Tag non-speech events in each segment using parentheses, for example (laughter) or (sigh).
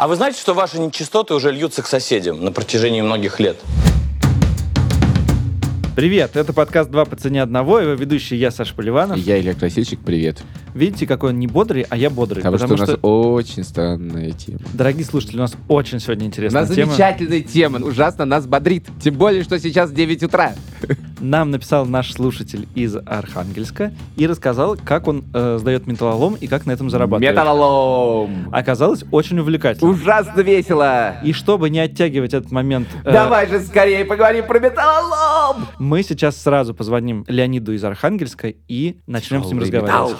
А вы знаете, что ваши нечистоты уже льются к соседям на протяжении многих лет? Привет, это подкаст «Два по цене одного», его ведущий я, Саша Поливанов. Я Илья Красильщик, привет. Видите, какой он не бодрый, а я бодрый. Потому, что у нас очень странная тема. Дорогие слушатели, у нас очень сегодня интересная У нас тема. замечательная тема, ужасно нас бодрит. Тем более, что сейчас 9 утра. Нам написал наш слушатель из Архангельска и рассказал, как он э, сдает металлолом и как на этом зарабатывает. Металлолом. Оказалось очень увлекательно. Ужасно весело. И чтобы не оттягивать этот момент, э, Давай же скорее поговорим про металлолом. Мы сейчас сразу позвоним Леониду из Архангельска и начнем с ним Шоу, разговаривать.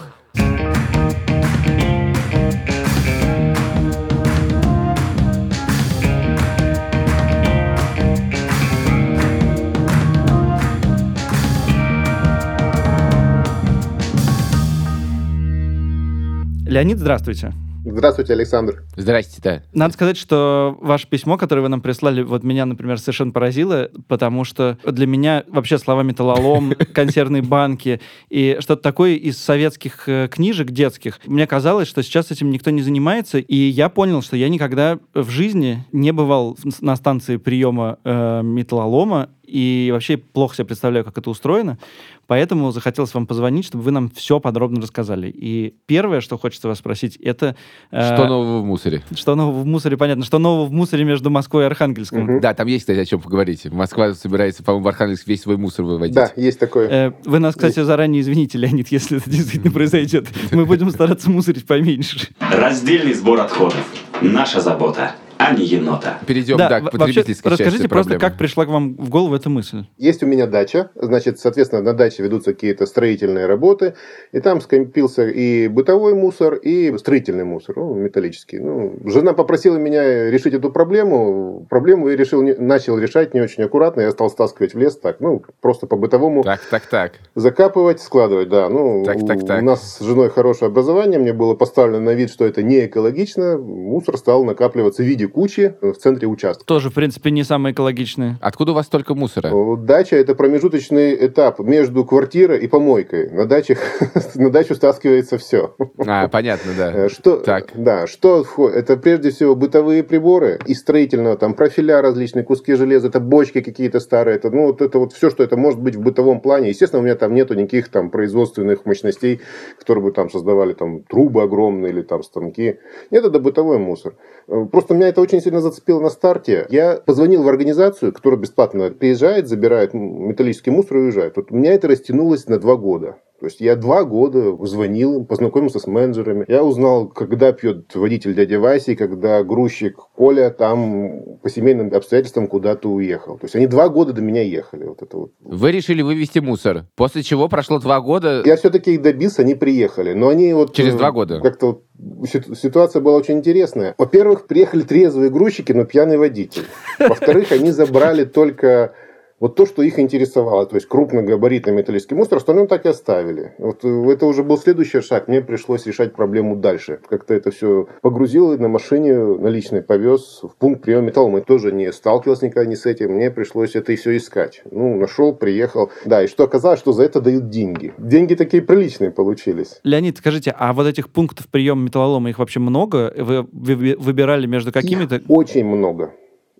Леонид, здравствуйте. Здравствуйте, Александр. Здрасте-то. Надо сказать, что ваше письмо, которое вы нам прислали, вот меня, например, совершенно поразило, потому что для меня вообще слова металлолом, (laughs) консервные банки и что-то такое из советских э, книжек детских, мне казалось, что сейчас этим никто не занимается, и я понял, что я никогда в жизни не бывал на станции приема э, металлолома, и вообще плохо себе представляю, как это устроено. Поэтому захотелось вам позвонить, чтобы вы нам все подробно рассказали. И первое, что хочется вас спросить, это... э, Что нового в мусоре? что нового в мусоре, понятно. Что нового в мусоре между Москвой и Архангельском? Мгм. Да, там есть, кстати, о чем поговорить. Москва собирается, по-моему, в Архангельск весь свой мусор выводить. Да, есть такое. Э, Вы нас, кстати, заранее извините, Леонид, если это действительно произойдет. Мы будем стараться мусорить поменьше. Раздельный сбор отходов. Наша забота, а не енота. Перейдем, Да, да, к вообще, потребительской расскажите части просто, проблемы. как пришла к вам в голову эта мысль. Есть у меня дача, значит, соответственно, на даче ведутся какие-то строительные работы, и там скопился и бытовой мусор, и строительный мусор, ну, металлический. Ну, жена попросила меня решить эту проблему, проблему я решил, начал решать не очень аккуратно, я стал стаскивать в лес так, ну, просто по-бытовому Так, так, так. закапывать, складывать, да. Ну, Так, так, так. у нас с женой хорошее образование, мне было поставлено на вид, что это не экологично, мусор стал накапливаться в виде кучи в центре участка. Тоже, в принципе, не самое экологичное. Откуда у вас столько мусора? Дача – это промежуточный этап между квартирой и помойкой. На, даче, (laughs) на дачу стаскивается все. А, понятно, да. Что, Так. Да, что входит? Это прежде всего бытовые приборы из строительного, там профиля различные, куски железа, это бочки какие-то старые, это, ну, вот это вот все, что это может быть в бытовом плане. Естественно, у меня там нету никаких там производственных мощностей, которые бы там создавали там трубы огромные или там станки. Нет, это бытовой мусор. Э, Просто меня это очень сильно зацепило на старте. Я позвонил в организацию, которая бесплатно приезжает, забирает металлический мусор и уезжает. Вот у меня это растянулось на два года. То есть я два года звонил им, познакомился с менеджерами. Я узнал, когда пьет водитель дядя Васи, когда грузчик Коля там по семейным обстоятельствам куда-то уехал. То есть они два года до меня ехали. Вот это вот. Вы решили вывести мусор, после чего прошло два года. Я все-таки их добился, они приехали. Но они вот... Через э, два года? Как-то вот ситу- ситуация была очень интересная. Во-первых, приехали трезвые грузчики, но пьяный водитель. Во-вторых, они забрали только вот то, что их интересовало, то есть крупногабаритный металлический мусор, остальное так и оставили. Вот э, это уже был следующий шаг, мне пришлось решать проблему дальше. Как-то это все погрузил и на машине наличный повез в пункт приема металлолома. Я тоже не сталкивался никогда ни с этим, мне пришлось это и все искать. Ну, нашел, приехал. Да, и что оказалось, что за это дают деньги. Деньги такие приличные получились. Леонид, скажите, а вот этих пунктов приема металлолома, их вообще много? Вы вы- выбирали между какими-то... Очень много.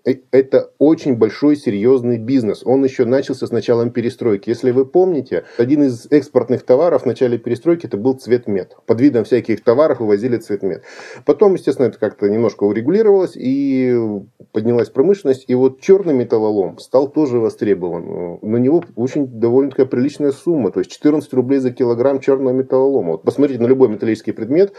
Э, Это очень большой, серьезный бизнес. Он еще начался с началом перестройки. Если вы помните, один из экспортных товаров в начале перестройки это был цветмет. Под видом всяких товаров вывозили цветмет. Потом, естественно, это как-то немножко урегулировалось и поднялась промышленность. И вот черный металлолом стал тоже востребован. На него очень довольно-таки приличная сумма. То есть 14 рублей за килограмм черного металлолома. Вот посмотрите на любой металлический предмет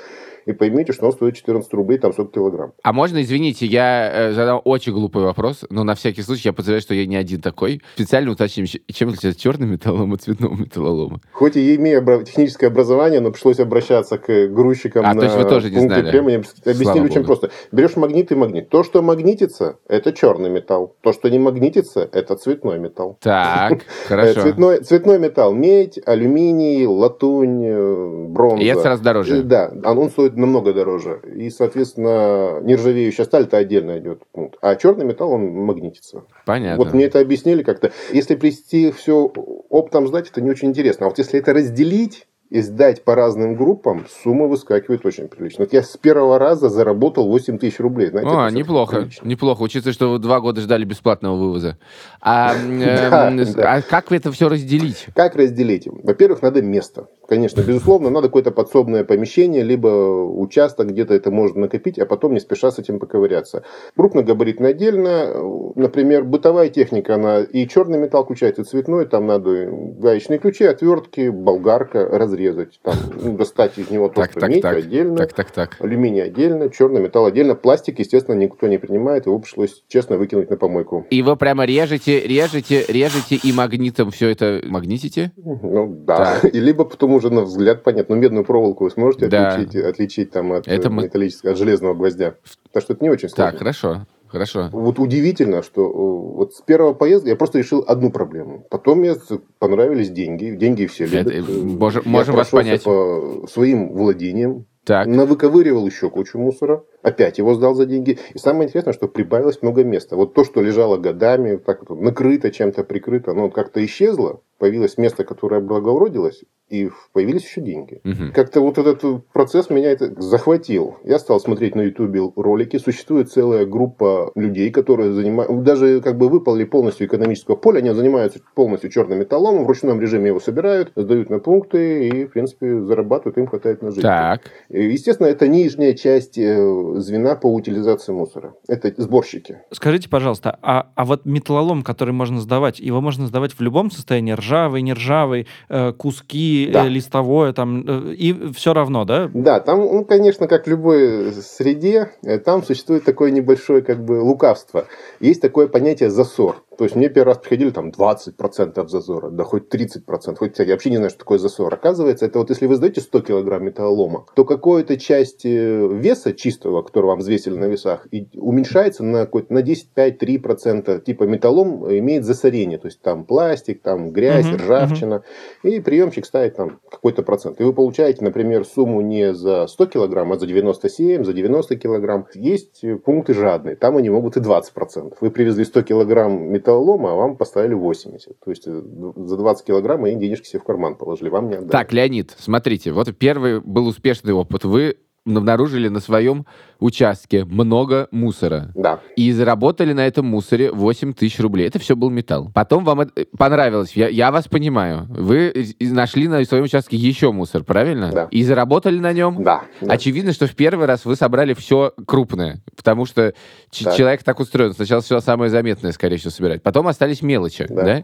и поймите, что он стоит 14 рублей, там 40 килограмм. А можно, извините, я э, задам очень глупый вопрос, но на всякий случай я подозреваю, что я не один такой. Специально уточним, чем отличается черный металлолом от цветного металлолома. Хоть и имея техническое образование, но пришлось обращаться к грузчикам А, на то есть вы тоже не знали? приема. Я объяс- Объяснили Слава очень богу. просто. Берешь магнит и магнит. То, что магнитится, это черный металл. То, что не магнитится, это цветной металл. Так, (laughs) Э, хорошо. Цветной, цветной металл. Медь, алюминий, латунь, э, бронза. И это сразу дороже. Да, он он стоит намного дороже. И, соответственно, нержавеющая сталь это отдельно идет. А черный металл, он магнитится. Понятно. Вот мне это объяснили как-то. Если привести все оптом сдать, это не очень интересно. А вот если это разделить и сдать по разным группам, сумма выскакивает очень прилично. Вот я с первого раза заработал 8 тысяч рублей. Знаете, это неплохо, прилично. неплохо, учитывая, что вы два года ждали бесплатного вывоза. А, (laughs) эм, Да, да. а как это все разделить? Как разделить? Во-первых, надо место. Конечно, безусловно, надо какое-то подсобное помещение, либо участок, где-то это можно накопить, а потом не спеша с этим поковыряться. Крупногабаритно отдельно. Например, бытовая техника, она и черный металл включает, и цветной. Там надо гаечные ключи, отвертки, болгарка разрезать. Там, ну, достать из него то, Так, так, медь так, отдельно. так, так, так. Алюминий отдельно, черный металл отдельно. Пластик, естественно, никто не принимает. Его пришлось честно выкинуть на помойку. И вы прямо режете, режете, режете и магнитом все это магнитите? Ну да. (laughs) И либо потом уже на взгляд понятно. Ну, медную проволоку вы сможете Да. отличить, отличить там от Это э, мы- металлического, от железного гвоздя. Так что это не очень сложно. Так, хорошо, хорошо. Вот удивительно, что э, вот с первого поезда я просто решил одну проблему. Потом мне понравились деньги. Деньги все Это, любят. э, Э, можем- я можем вас понять. по своим владениям. Так. Навыковыривал еще кучу мусора. Опять его сдал за деньги. И самое интересное, что прибавилось много места. Вот то, что лежало годами, так вот накрыто, чем-то прикрыто, оно вот как-то исчезло. Появилось место, которое благоуродилось, и появились еще деньги. Мгм. Как-то вот этот процесс меня это захватил. Я стал смотреть на YouTube ролики. Существует целая группа людей, которые занимаются, даже как бы выпали полностью экономического поля, они занимаются полностью черным металлом, в ручном режиме его собирают, сдают на пункты и, в принципе, зарабатывают, им хватает на жизнь. Так. Естественно, это нижняя часть э, звена по утилизации мусора. Это сборщики. Скажите, пожалуйста, а, а вот металлолом, который можно сдавать, его можно сдавать в любом состоянии, ржавый, не ржавый, э, куски, Да. э, листовое, там, э, и все равно, да? Да, там, ну, конечно, как в любой среде, там существует такое небольшое как бы лукавство. Есть такое понятие засор. То есть мне первый раз приходили там 20% зазора, да хоть 30%, хоть я вообще не знаю, что такое засор. Оказывается, это вот если вы сдаете 100 килограмм металлолома, то какую-то часть веса чистого, который вам взвесили на весах, уменьшается на, какой-то, на 10, 5, 3%. Типа металлолом имеет засорение, то есть там пластик, там грязь, Мгм, ржавчина. И приемчик ставит там какой-то процент. И вы получаете, например, сумму не за 100 килограмм, а за 97, за 90 килограмм. Есть пункты жадные, там они могут и 20 процентов. Вы привезли 100 килограмм металлолома, а вам поставили 80. То есть э, за 20 килограмм они денежки себе в карман положили, вам не отдали. Так, Леонид, смотрите, вот первый был успешный опыт. Вы обнаружили на своем участке много мусора. Да. И заработали на этом мусоре 8 тысяч рублей. Это все был металл. Потом вам это понравилось. Я, я вас понимаю. Вы нашли на своем участке еще мусор, правильно? Да. И заработали на нем? Да. да. Очевидно, что в первый раз вы собрали все крупное, потому что Так. человек так устроен. Сначала все самое заметное, скорее всего, собирать. Потом остались мелочи, да? Да.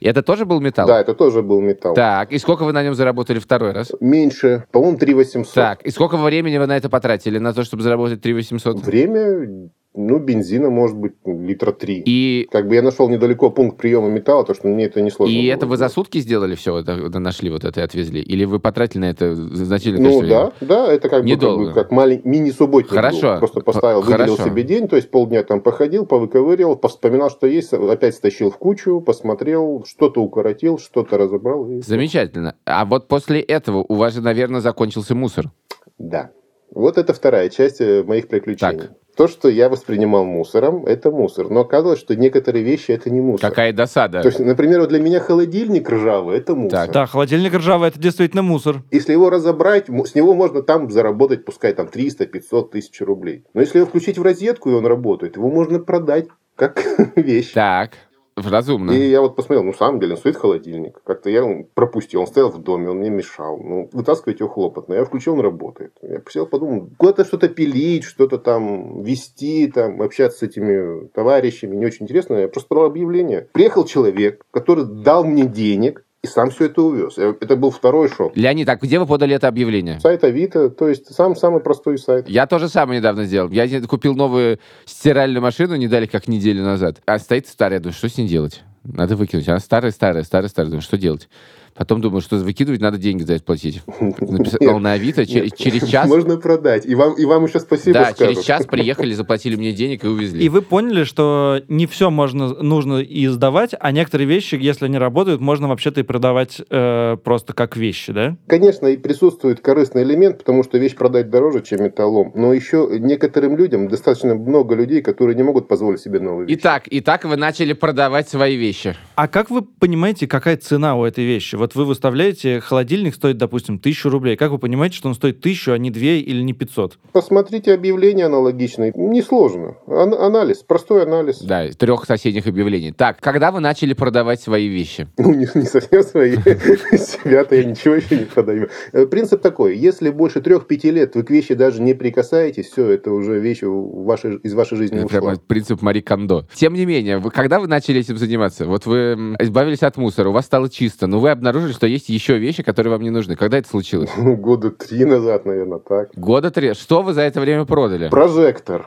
И это тоже был металл? Да, это тоже был металл. Так, и сколько вы на нем заработали второй раз? Меньше, по-моему, 3 800. Так, и сколько времени вы на это потратили, на то, чтобы заработать 3 800? Время, ну, бензина, может быть, литра 3. И, Как бы я нашел недалеко пункт приема металла, то что мне это не сложно. и было это вы за сутки сделали все, это, это нашли вот это и отвезли? Или вы потратили на это значительное Ну количество времени? да, да, это как бы, как, Недолго. бы как малень- мини-субботник Хорошо. был. Просто поставил, выделил хорошо. себе день, то есть полдня там походил, повыковыривал, вспоминал, что есть, опять стащил в кучу, посмотрел, что-то укоротил, что-то разобрал. И... Замечательно. А вот после этого у вас же, наверное, закончился мусор. Да. Вот это вторая часть э, моих приключений. Так. То, что я воспринимал мусором, это мусор. Но оказалось, что некоторые вещи это не мусор. Какая досада. То есть, например, вот для меня холодильник ржавый это мусор. Так. Да, холодильник ржавый, это действительно мусор. Если его разобрать, с него можно там заработать, пускай там 300, 500 тысяч рублей. Но если его включить в розетку, и он работает, его можно продать как (laughs) вещь. Так, разумно. И я вот посмотрел, ну, самом деле, стоит холодильник. Как-то я его пропустил, он стоял в доме, он мне мешал. Ну, вытаскивать его хлопотно. Я включил, он работает. Я посел, подумал, куда-то что-то пилить, что-то там вести, там, общаться с этими товарищами. Не очень интересно. Я просто дал объявление. Приехал человек, который дал мне денег, и сам все это увез. Я- Это был второй шок. Леонид, так где вы подали это объявление? Сайт Авито, то есть сам самый простой сайт. Я тоже самое недавно сделал. Я купил новую стиральную машину не дали как неделю назад. А стоит старая, думаю, что с ней делать? Надо выкинуть. Она старая, старая, старая, старая. Думаю, что делать? Потом думаю, что выкидывать, надо деньги за это платить. (laughs) Написал на Авито, через, через час... Можно продать. И вам, и вам еще спасибо Да, скажут. через час приехали, заплатили мне денег и увезли. И вы поняли, что не все можно, нужно и сдавать, а некоторые вещи, если они работают, можно вообще-то и продавать э, просто как вещи, да? Конечно, и присутствует корыстный элемент, потому что вещь продать дороже, чем металлом. Но еще некоторым людям, достаточно много людей, которые не могут позволить себе новые вещи. Итак, итак, вы начали продавать свои вещи. А как вы понимаете, какая цена у этой вещи? Вот Вот вы выставляете, холодильник стоит, допустим, тысячу рублей. Как вы понимаете, что он стоит тысячу, а не две или не 500? Посмотрите объявления аналогичные. Несложно. Ан- анализ, простой анализ. Да, трех соседних объявлений. Так, когда вы начали продавать свои вещи? (laughs) Ну, не, не совсем свои. Себя-то я ничего еще не продаю. Э, Принцип такой. Если больше трех-пяти лет вы к вещи даже не прикасаетесь, все, это уже вещь в вашей, из вашей жизни прямо принцип Мари Кондо. Тем не менее, когда вы начали этим заниматься? Вот вы избавились от мусора, у вас стало чисто, но вы обнаружили, что есть еще вещи, которые вам не нужны. Когда это случилось? Ну, года три назад, наверное, так. Года три. Что вы за это время продали? Прожектор.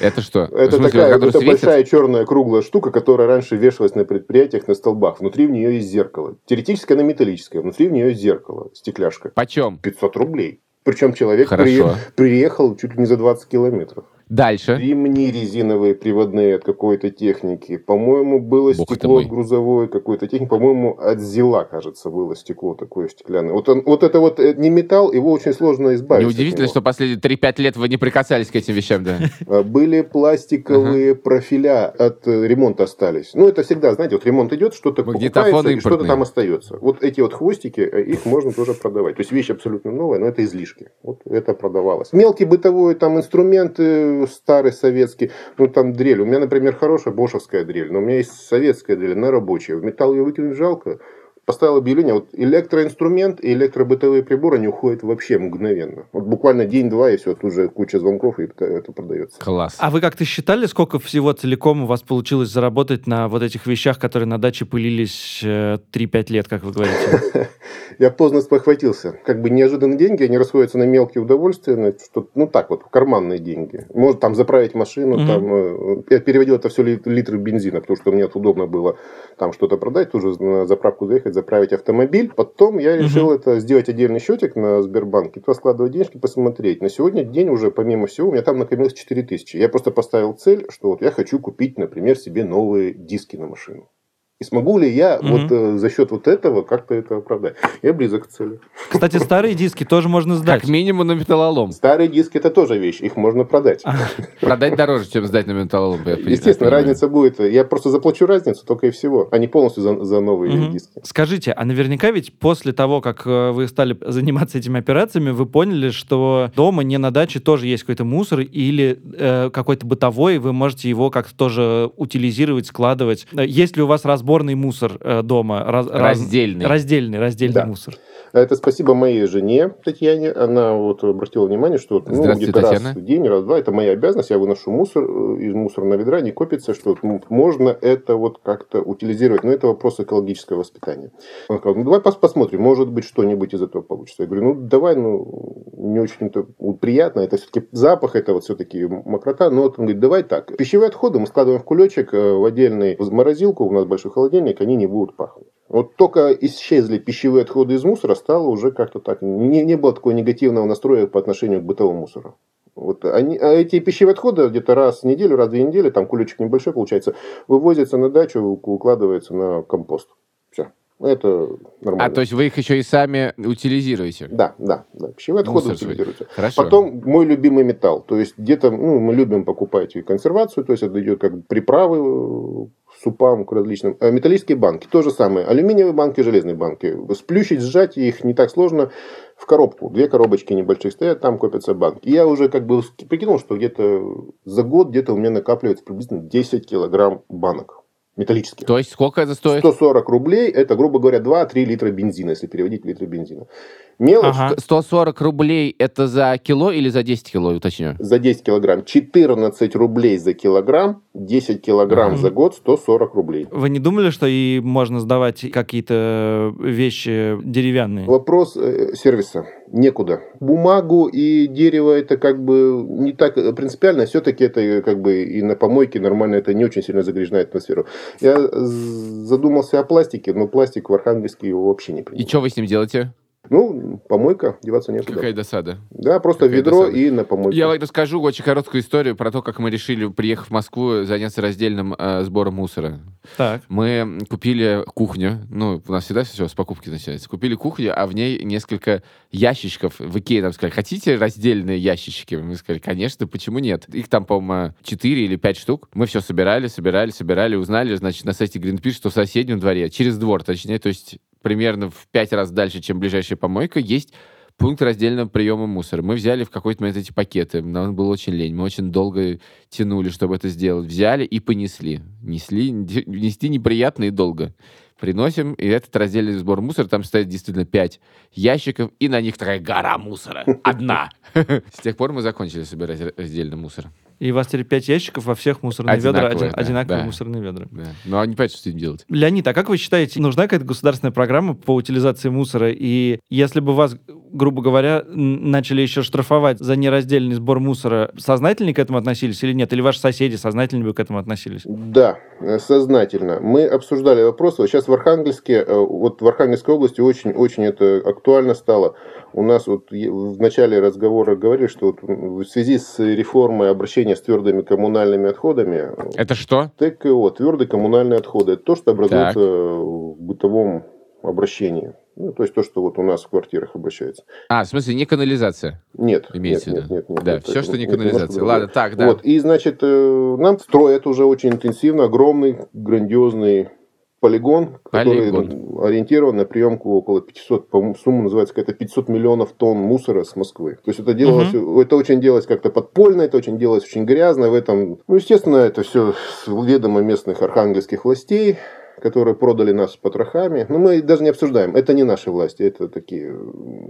Это что? (laughs) Это смысле, такая это светит? большая черная круглая штука, которая раньше вешалась на предприятиях на столбах. Внутри в нее есть зеркало. Теоретически она металлическая, внутри в нее есть зеркало, стекляшка. Почем? 500 рублей. Причем человек Хорошо. приехал чуть ли не за 20 километров. Дальше. Ремни резиновые приводные от какой-то техники. По-моему, было Бог стекло мой. грузовой какой-то техники. По-моему, от Зила, кажется, было стекло такое стеклянное. Вот, он, вот это вот э, не металл, его очень сложно избавиться. Неудивительно, что последние 3-5 лет вы не прикасались к этим вещам, да? (laughs) А, Были пластиковые профиля от э, ремонта остались. Ну, это всегда, знаете, вот ремонт идет, что-то покупается, и что-то там остается. Вот эти вот хвостики, э, их можно тоже продавать. То есть вещь абсолютно новая, но это излишки. Вот это продавалось. Мелкий бытовой там инструмент э, старый советский, ну там дрель. У меня, например, хорошая бошевская дрель, но у меня есть советская дрель, она рабочая. В металл ее выкинуть жалко. Поставил объявление, вот электроинструмент и электробытовые приборы не уходят вообще мгновенно. Вот буквально день-два, и все, тут же куча звонков, и это, это продается. Класс. А вы как-то считали, сколько всего целиком у вас получилось заработать на вот этих вещах, которые на даче пылились э, 3-5 лет, как вы говорите? (laughs) Я поздно спохватился. Как бы неожиданно деньги, они расходятся на мелкие удовольствия, на что, ну так вот, карманные деньги. Может там заправить машину, там, э, я переводил это все литры бензина, потому что мне удобно было там что-то продать, тоже на заправку заехать, заправить автомобиль. Потом я решил это сделать отдельный счетик на Сбербанке, туда складывать денежки, посмотреть. На сегодня день уже, помимо всего, у меня там накопилось 4000. Я просто поставил цель, что вот я хочу купить, например, себе новые диски на машину. И смогу ли я Мгм. вот э, за счет вот этого как-то это оправдать? Я близок к цели. Кстати, старые диски тоже можно сдать. Как минимум на металлолом. Старые диски это тоже вещь, их можно продать. Продать дороже, чем сдать на металлолом. Естественно, разница будет. Я просто заплачу разницу только и всего, а не полностью за, за новые диски. Скажите, а наверняка ведь после того, как э, вы стали (laughs) заниматься этими операциями, вы поняли, что дома, не на даче, тоже есть какой-то мусор или э, какой-то бытовой, вы можете его как-то тоже утилизировать, складывать. Э, Есть ли у вас разборный мусор э, дома? Раз- раз- Раздельный. Раздельный, раздельный Да. мусор. Это спасибо моей жене Татьяне. Она вот обратила внимание, что ну, где-то раз в день, раз в два, это моя обязанность. Я выношу мусор э, из мусорного ведра, не копится, что ну, можно это вот как-то утилизировать. Но это вопрос экологического воспитания. Он сказал, ну давай пос- посмотрим, может быть что-нибудь из этого получится. Я говорю, ну давай, ну не очень это приятно, это все-таки запах, это вот все-таки мокрота. Но вот он говорит, давай так, пищевые отходы мы складываем в кулечек э, в отдельный в морозилку, у нас большой холодильник, они не будут пахнуть. Вот только исчезли пищевые отходы из мусора, стало уже как-то так. Не, не было такого негативного настроя по отношению к бытовому мусору. Вот они, а эти пищевые отходы где-то раз в неделю, раз в две недели, там кулечек небольшой получается, вывозятся на дачу, укладывается на компост. Все. Это нормально. А, то есть вы их еще и сами утилизируете? Да, да, да. Пищевые отходы Мусор утилизируются. Хорошо. Потом мой любимый металл. То есть где-то ну, мы любим покупать и консервацию, то есть это идет как приправы супам, к различным. А металлические банки. То же самое. Алюминиевые банки, железные банки. Сплющить, сжать их не так сложно. В коробку. Две коробочки небольших стоят, там копятся банки. Я уже как бы прикинул, что где-то за год где-то у меня накапливается приблизительно 10 килограмм банок металлических. То есть сколько это стоит? 140 рублей, это, грубо говоря, 2-3 литра бензина, если переводить в литры бензина. Мелочь, Ага. 140 рублей это за кило или за 10 кило, уточню? за 10 килограмм 14 рублей за килограмм, 10 килограмм Мгм. за год 140 рублей. Вы не думали, что и можно сдавать какие-то вещи деревянные? Вопрос э, сервиса. Некуда. Бумагу и дерево это как бы не так принципиально. Все-таки это э, как бы и на помойке нормально это не очень сильно загрязняет атмосферу. Я задумался о пластике, но пластик в Архангельске его вообще не И принимает. что вы с ним делаете? Ну, помойка, деваться некуда. Какая досада. Да, просто какая ведро досада. и на помойку. Я вам расскажу очень короткую историю про то, как мы решили, приехав в Москву, заняться раздельным э, сбором мусора. Так. Мы купили кухню, ну, у нас всегда все с покупки начинается. Купили кухню, а в ней несколько ящичков. В Икее нам сказали, хотите раздельные ящички? Мы сказали, конечно, почему нет? Их там, по-моему, 4 или 5 штук. Мы все собирали, собирали, собирали, узнали, значит, на сайте Greenpeace, что в соседнем дворе, через двор, точнее, то есть примерно в пять раз дальше, чем ближайшая помойка, есть пункт раздельного приема мусора. Мы взяли в какой-то момент эти пакеты. Нам было очень лень. Мы очень долго тянули, чтобы это сделать. Взяли и понесли. Несли, нести неприятно и долго. Приносим, и этот раздельный сбор мусора, там стоит действительно пять ящиков, и на них такая гора мусора. Одна. (laughs) С тех пор мы закончили собирать раздельный мусор. И у вас теперь пять ящиков во всех мусорных ведра, Одинаковые, один- да, одинаковые да. мусорные ведра. Да. Но не понятно, что с этим делать. Леонид, а как вы считаете, нужна какая-то государственная программа по утилизации мусора? И если бы вас, грубо говоря, начали еще штрафовать за нераздельный сбор мусора, сознательно к этому относились или нет? Или ваши соседи сознательно бы к этому относились? Да, э, сознательно. Мы обсуждали вопрос. Вот сейчас в Архангельске, э, вот в Архангельской области очень-очень это актуально стало. У нас вот в начале разговора говорили, что вот в связи с реформой обращения с твердыми коммунальными отходами, э, Это что? ТКО, твердые коммунальные отходы, это то, что образуется в бытовом обращении. Ну, то есть то, что вот у нас в квартирах обращается. А, в смысле, не канализация. Нет, Имеется нет, в виду. нет, нет, нет, Да, нет, все, что не канализация. Ладно, так, да. Вот, и, значит, э, нам строят уже очень интенсивно огромный, грандиозный полигон, который Полигон. ориентирован на приемку около 500, по-моему, сумма называется какая-то 500 миллионов тонн мусора с Москвы. То есть это делалось, это очень делалось как-то подпольно, это очень делалось очень грязно. В этом, ну, естественно, это все с ведома местных архангельских властей которые продали нас с потрохами. Но мы даже не обсуждаем. Это не наши власти. Это такие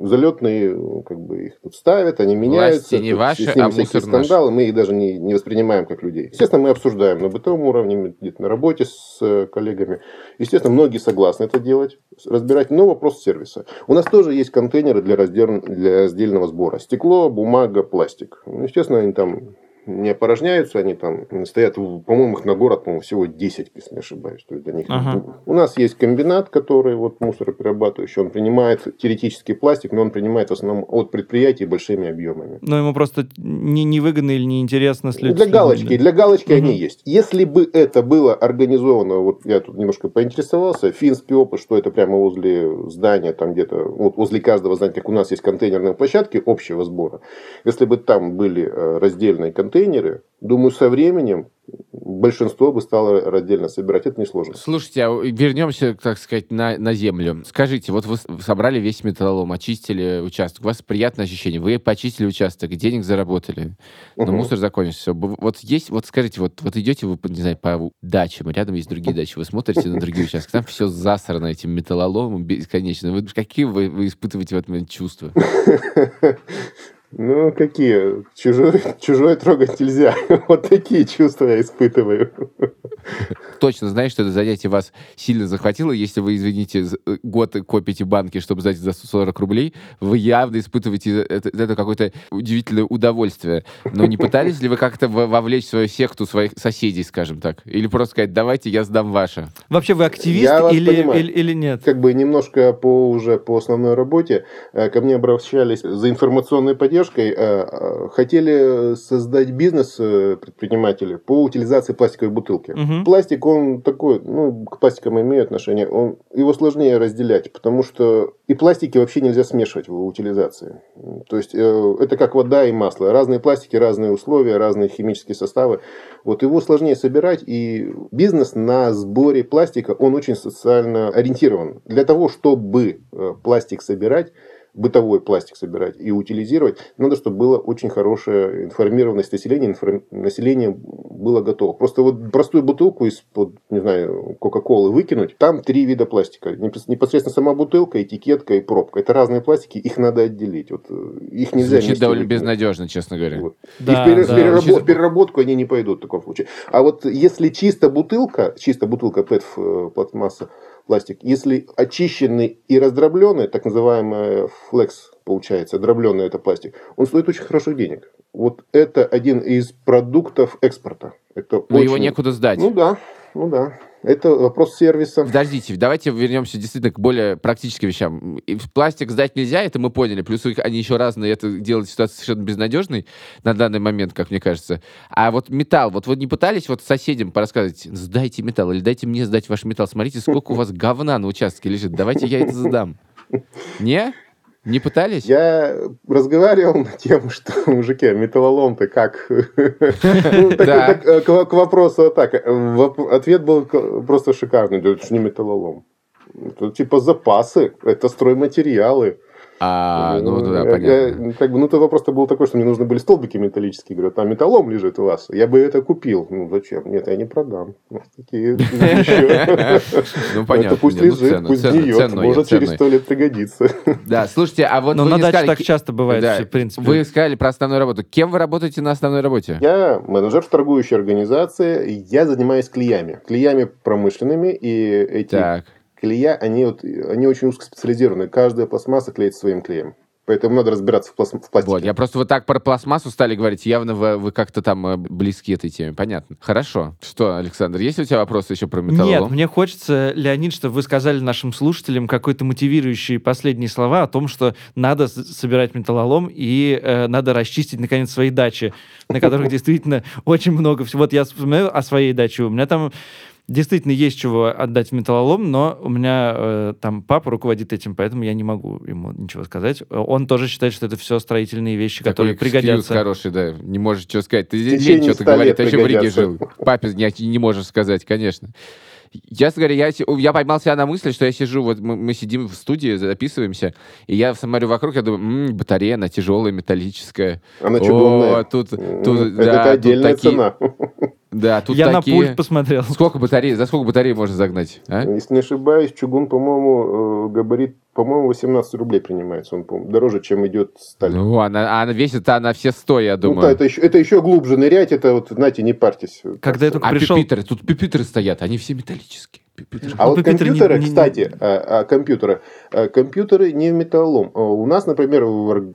залетные, как бы их тут ставят, они меняются. Власти не ваши, с ними а мусор наш. скандалы. Мы их даже не, не воспринимаем как людей. Естественно, мы обсуждаем на бытовом уровне, где-то на работе с э, коллегами. Естественно, многие согласны это делать, разбирать. Но вопрос сервиса. У нас тоже есть контейнеры для, раздел- для раздельного сбора. Стекло, бумага, пластик. Ну, естественно, они там не опорожняются, они там стоят, по-моему, их на город, по-моему, всего 10, если не ошибаюсь. То есть для них Ага. У нас есть комбинат, который вот мусороперерабатывающий, он принимает теоретический пластик, но он принимает в основном от предприятий большими объемами. Но ему просто не, невыгодно или неинтересно с лю- с Для галочки, для галочки Мгм. они есть. Если бы это было организовано, вот я тут немножко поинтересовался, финский опыт, что это прямо возле здания, там где-то, вот возле каждого здания, как у нас есть контейнерные площадки общего сбора, если бы там были э, раздельные контейнеры, думаю, со временем большинство бы стало раздельно собирать. Это несложно. Слушайте, а вернемся, так сказать, на, на землю. Скажите, вот вы собрали весь металлолом, очистили участок, у вас приятное ощущение, вы почистили участок, денег заработали, но Мгм. муссор закончился. Вот есть, вот скажите, вот, вот идете вы, по- не знаю, по дачам, рядом есть другие дачи, вы смотрите на другие участки, там все засрано этим металлоломом бесконечно. Вы, какие вы, вы испытываете в этот момент чувства? (laughs) Ну, какие? Чужое, (laughs) чужое трогать нельзя. (laughs) Вот такие чувства я испытываю. Точно знаешь, что это занятие вас сильно захватило, если вы, извините, э, год копите банки, чтобы сдать за 40 рублей, вы явно испытываете это, это какое-то удивительное удовольствие. Но не пытались ли вы как-то во- вовлечь в свою секту своих соседей, скажем так? Или просто сказать, давайте я сдам ваше? Вообще вы активист или, понимаю. или, или нет? Как бы немножко по уже по основной работе э, ко мне обращались за информационной поддержкой, э, э, хотели создать бизнес э, предприниматели по утилизации пластиковой бутылки. Мгм. Пластик, он такой, ну, к пластикам имеет отношение, он, его сложнее разделять, потому что и пластики вообще нельзя смешивать в утилизации. То есть, это как вода и масло. Разные пластики, разные условия, разные химические составы. Вот его сложнее собирать, и бизнес на сборе пластика, он очень социально ориентирован. Для того, чтобы пластик собирать, бытовой пластик собирать и утилизировать, надо, чтобы была очень хорошая информированность населения, информ- население было готово. Просто вот простую бутылку из-под, не знаю, Кока-Колы выкинуть, там три вида пластика. Непос- Непосредственно сама бутылка, этикетка и пробка. Это разные пластики, их надо отделить. Вот, э, их нельзя Звучит довольно выкинуть. безнадежно, честно говоря. Вот. Да, и в, пере- да. в перерабо- Чисто- в переработку они не пойдут в таком случае. А вот если чисто бутылка, чисто бутылка PET э, пластмасса, пластик, если очищенный и раздробленный, так называемый флекс получается, дробленый это пластик, он стоит очень хороших денег. Вот это один из продуктов экспорта. Это Но его очень- некуда сдать. Ну да, ну да. Это вопрос сервиса. Подождите, давайте вернемся действительно к более практическим вещам. И Пластик сдать нельзя, это мы поняли. Плюс они еще разные, это делает ситуацию совершенно безнадежной на данный момент, как мне кажется. А вот металл, вот вы не пытались вот соседям порассказывать, сдайте металл, или дайте мне сдать ваш металл, смотрите, сколько у вас говна на участке лежит, давайте я это сдам. Не? Не пытались? Я разговаривал на тему, что, мужики, металлолом-то как? (laughs) Ну, э, К вопросу так. э, Ответ был просто шикарный. Это не металлолом. Это типа запасы, это стройматериалы. А, ну, ну да, Я- понятно. я- как бы, ну, то вопрос-то был такой, что мне нужны были столбики металлические. Говорю, там металлом лежит у вас. Я бы это купил. Ну, зачем? Нет, я не продам. Ну, такие. (laughs) Ну, понятно. Это пусть ну, лежит, пусть гниет. Может, через сто лет пригодится. Да, слушайте, а вот вы на не даче так часто бывает, Да. в принципе. Вы сказали про основную работу. Кем вы работаете на основной работе? Я менеджер в торгующей организации. Я занимаюсь клеями. Клеями промышленными. И эти Так. Клея, они, вот, они очень узкоспециализированы. Каждая пластмасса клеится своим клеем. Поэтому надо разбираться в, пласт- в пластике. Вот, я просто вот так про пластмассу стали говорить, явно вы, вы как-то там э, близки этой теме. Понятно. Хорошо. Что, Александр, есть у тебя вопросы еще про металлолом? Нет, мне хочется, Леонид, чтобы вы сказали нашим слушателям какой-то мотивирующие последние слова о том, что надо собирать металлолом и э, надо расчистить, наконец, свои дачи, на которых (laughs) действительно очень много всего. Вот я вспоминаю о своей даче. У меня там действительно есть чего отдать в металлолом, но у меня э, там папа руководит этим, поэтому я не могу ему ничего сказать. Он тоже считает, что это все строительные вещи, которые Такой экскьюз пригодятся. хороший, да. Не можешь что сказать. Ты лень течение что-то 100 говорить. лет Ты еще в Риге жил. Папе не, не можешь сказать, конечно. Я говоря, я, я поймал себя на мысли, что я сижу, вот мы, мы сидим в студии, записываемся, и я смотрю вокруг, я думаю, «М, батарея, она тяжелая, металлическая. Она О, чугунная. тут, М, тут, это, да, это тут отдельная такие- цена. Да, тут я такие... на пульт посмотрел. Сколько батарей, за сколько батарей можно загнать? а? Если не ошибаюсь, чугун, по-моему, э, габарит, по-моему, 18 рублей принимается. Он, по-моему, дороже, чем идет сталь. Ну, Ну, она, она весит она все 100, я думаю. да, это еще, это еще глубже нырять, это вот, знаете, не парьтесь. Когда я только а пришел... пюпитры, тут пюпитры стоят, они все металлические. Пюпитры. А Ну, вот компьютер не- компьютеры, не- не- кстати, а, а, компьютеры, а, компьютеры не в металлолом. А У нас, например,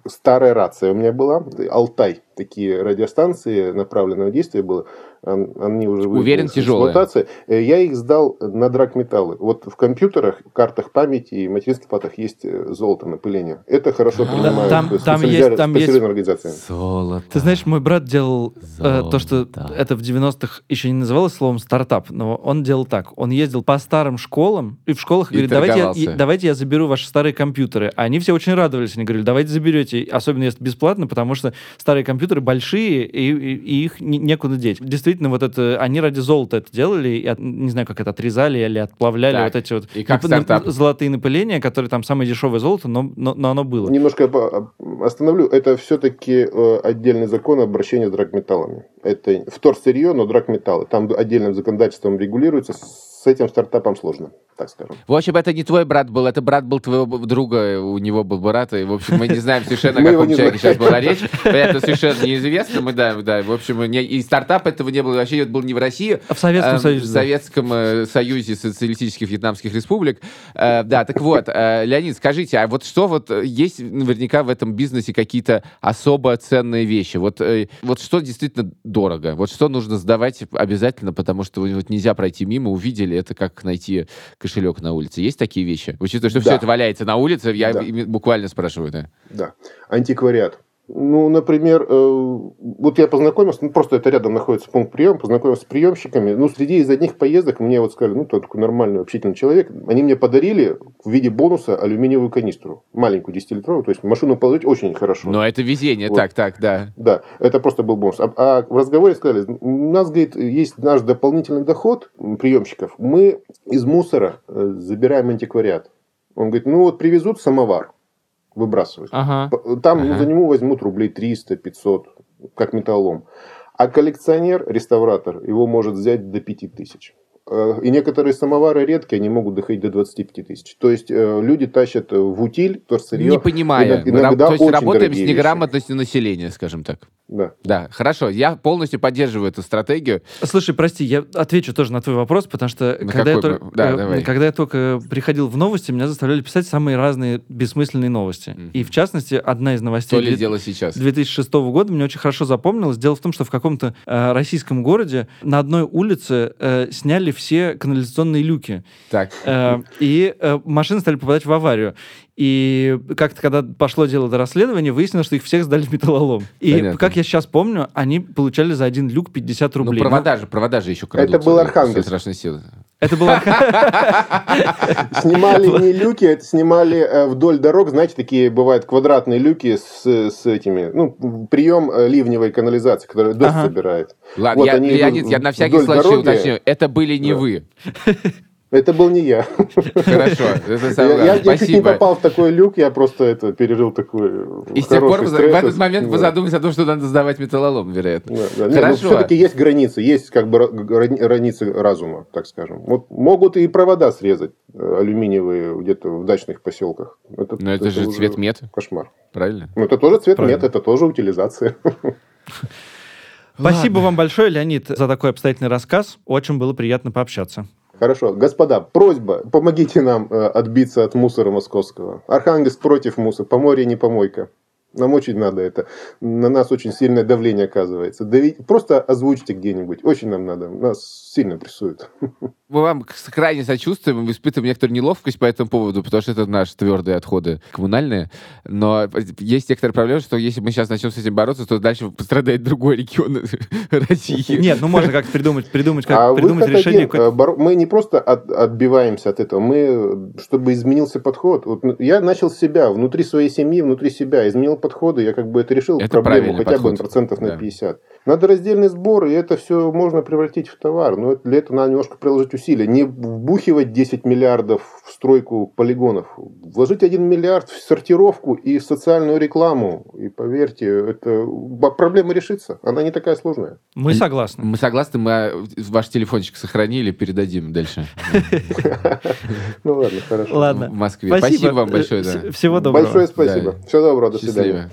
старая рация у меня была, Алтай, такие радиостанции направленного действия было. Они уже Уверен, тяжелые. эксплуатации. Э, Я их сдал на драгметаллы. Вот в компьютерах, картах памяти и материнских платах есть э, золото, напыление. Это хорошо принимают там- э, там есть- там есть- организации. Золото. Ты знаешь, мой брат делал э, то, что это в 90-х еще не называлось словом стартап, но он делал так. Он ездил по старым школам, и в школах И говорит, давайте я, давайте я заберу ваши старые компьютеры. А Они все очень радовались. Они говорили, давайте заберете, особенно если бесплатно, потому что старые компьютеры большие, и, и- и их не- некуда деть. Действительно, вот это, они ради золота это делали, и от- не знаю, как это отрезали или отплавляли Так, вот эти вот и как нап- золотые напыления, которые там самое дешевое золото, но, но, но оно было. Немножко по- остановлю. Это все-таки отдельный закон обращения с драгметаллами. Это вторсырье, но драгметаллы. Там отдельным законодательством регулируется. С этим стартапом сложно, так скажем. В общем, это не твой брат был, это брат был твоего друга, у него был брат, и, в общем, мы не знаем совершенно, о каком человеке сейчас была речь. Это совершенно неизвестно, мы, да, да, в общем, и стартап этого не было, вообще это был не в России, А в Советском Эм, Союзе, В. Советском э, Союзе Социалистических Вьетнамских Республик. Э, Да, так вот, э, Леонид, скажите, а вот что вот есть наверняка в этом бизнесе какие-то особо ценные вещи? Вот, вот что действительно дорого? Вот что нужно сдавать обязательно, потому что вот нельзя пройти мимо, увидели, это как найти кошелек на улице. Есть такие вещи? Учитывая, что Да. все это валяется на улице, я Да. буквально спрашиваю, да. Да. Антиквариат. Ну, например, э, вот я познакомился, ну, просто это рядом находится пункт приема, познакомился с приемщиками. Ну, среди из одних поездок мне вот сказали, ну, ты такой нормальный, общительный человек. Они мне подарили в виде бонуса алюминиевую канистру. Маленькую, 10-литровую. То есть машину положить очень хорошо. Но это везение, Вот. так, так, да. Да, это просто был бонус. А, а в разговоре сказали, у нас, говорит, есть наш дополнительный доход приемщиков. Мы из мусора э, забираем антиквариат. Он говорит, ну вот привезут самовар, выбрасывают. Ага. Там ну, Ага. за него возьмут рублей 300-500, как металлолом. А коллекционер, реставратор, его может взять до 5000. Э, И некоторые самовары редкие, они могут доходить до 25 тысяч. То есть э, люди тащат э, в утиль торсырье. Не понимая. иногда- иногда То есть работаем с вещи. неграмотностью населения, скажем так. Да. Да, хорошо. Я полностью поддерживаю эту стратегию. Слушай, прости, я отвечу тоже на твой вопрос, потому что На когда я, какой тол- мы- да, э, когда я только приходил в новости, меня заставляли писать самые разные бессмысленные новости. Мгм. И в частности, одна из новостей То ли дело сейчас. 2006 года мне очень хорошо запомнилось. Дело в том, что в каком-то э, российском городе на одной улице э, сняли все канализационные люки. Так. Э, и э, машины стали попадать в аварию. И как-то, когда пошло дело до расследования, выяснилось, что их всех сдали в металлолом. И, Понятно. как я сейчас помню, они получали за один люк 50 Ну, рублей. провода же, провода же еще крадут. Это был Архангельск. все страшные силы. Это было... (laughs) Снимали не люки, это снимали э, вдоль дорог, знаете, такие бывают квадратные люки с, с этими, ну, прием э, ливневой канализации, которая дождь Ага. собирает. Ладно, Вот я, Леонид, я на всякий случай дороги. уточню. Это были не Да. вы. (laughs) Это был не я. Хорошо, это Я, я- чуть не попал в такой люк, я просто это пережил такой И с тех пор стресс. в этот момент вы Да. задумались о том, что надо сдавать металлолом, вероятно. Да, да. Хорошо. все-таки есть границы, есть как бы ра- грани- границы разума, так скажем. Вот могут и провода срезать э, алюминиевые где-то в дачных поселках. Это, Но это же уже цвет мед, Кошмар. правильно? Ну, это тоже цвет Правильно. мед, это тоже утилизация. Спасибо вам большое, Леонид, за такой обстоятельный рассказ. Очень было приятно пообщаться. Хорошо, господа, просьба, помогите нам э, отбиться от мусора московского. Архангельск против мусора, поморье не помойка. Нам очень надо это. На нас очень сильное давление оказывается. Дави- Просто озвучьте где-нибудь. Очень нам надо. Нас сильно прессуют. (laughs) Мы вам крайне сочувствуем, испытываем некоторую неловкость по этому поводу, потому что это наши твердые отходы коммунальные. Но есть некоторая проблема, что если мы сейчас начнем с этим бороться, то дальше пострадает другой регион (laughs) России. Нет, ну можно как-то придумать, придумать, как а придумать решение. один. Э, боро- Мы не просто от- отбиваемся от этого, мы, э, чтобы изменился подход. Вот ну, я начал с себя, внутри своей семьи, внутри себя, изменил подходы, я как бы это решил Это проблему хотя бы подход. процентов на Да. 50. Надо раздельный сбор, и это все можно превратить в товар. Но для этого надо немножко приложить усилия. Не вбухивать 10 миллиардов в стройку полигонов. Вложить 1 миллиард в сортировку и в социальную рекламу. И поверьте, это проблема решится. Она не такая сложная. Мы согласны. Мы согласны, мы а, ваш телефончик сохранили, передадим дальше (laughs) Ну ладно, хорошо. Ладно. в Москве. Спасибо вам большое, Э, Всего доброго. Большое спасибо. Всего доброго, до свидания. Счастливо.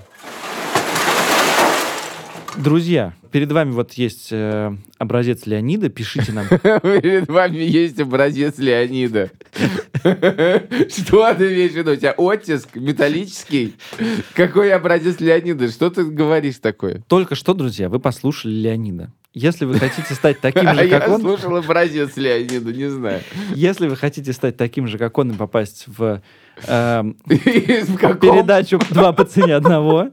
Друзья, перед вами вот есть э, образец Леонида. Пишите нам. (laughs) Перед вами есть образец Леонида. (laughs) Что ты имеешь в виду? У тебя оттиск металлический? Какой образец Леонида? Что ты говоришь такое? Только что, друзья, вы послушали Леонида. Если вы хотите стать таким (laughs) А же, я как он, слушал образец Леонида, не знаю. если вы хотите стать таким же, как он, и попасть в? Передачу «Два по цене одного»,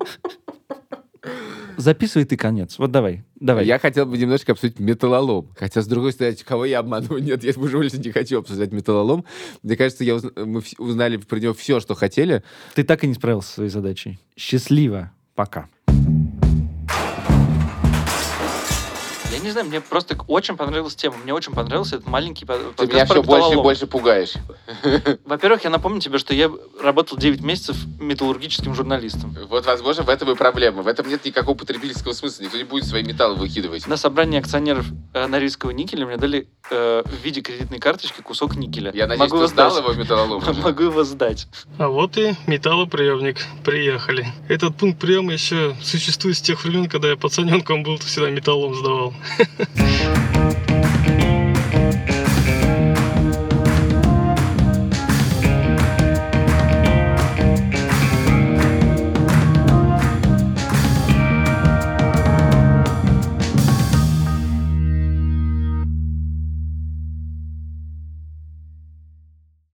записывай ты конец. Вот давай, давай. Я хотел бы немножко обсудить металлолом. Хотя, с другой стороны, кого я обманываю? Нет, я уже больше не хочу обсуждать металлолом. Мне кажется, я уз- мы узнали про него все, что хотели. Ты так и не справился со своей задачей. Счастливо. Пока. Я не знаю, мне просто очень понравилась тема. Мне очень понравился этот маленький под- Ты подкаст меня все больше и больше пугаешь. (laughs) Во-первых, я напомню тебе, что я работал 9 месяцев металлургическим журналистом. Вот, возможно, в этом и проблема. В этом нет никакого потребительского смысла. Никто не будет свои металлы выкидывать. На собрании акционеров э, Норильского никеля мне дали э, в виде кредитной карточки кусок никеля. Я надеюсь, Могу ты сдал его металлолом? (laughs) Могу его сдать. А вот и металлоприемник. Приехали. Этот пункт приема еще существует с тех времен, когда я пацаненком был, то всегда металлом сдавал. Thank (laughs) you.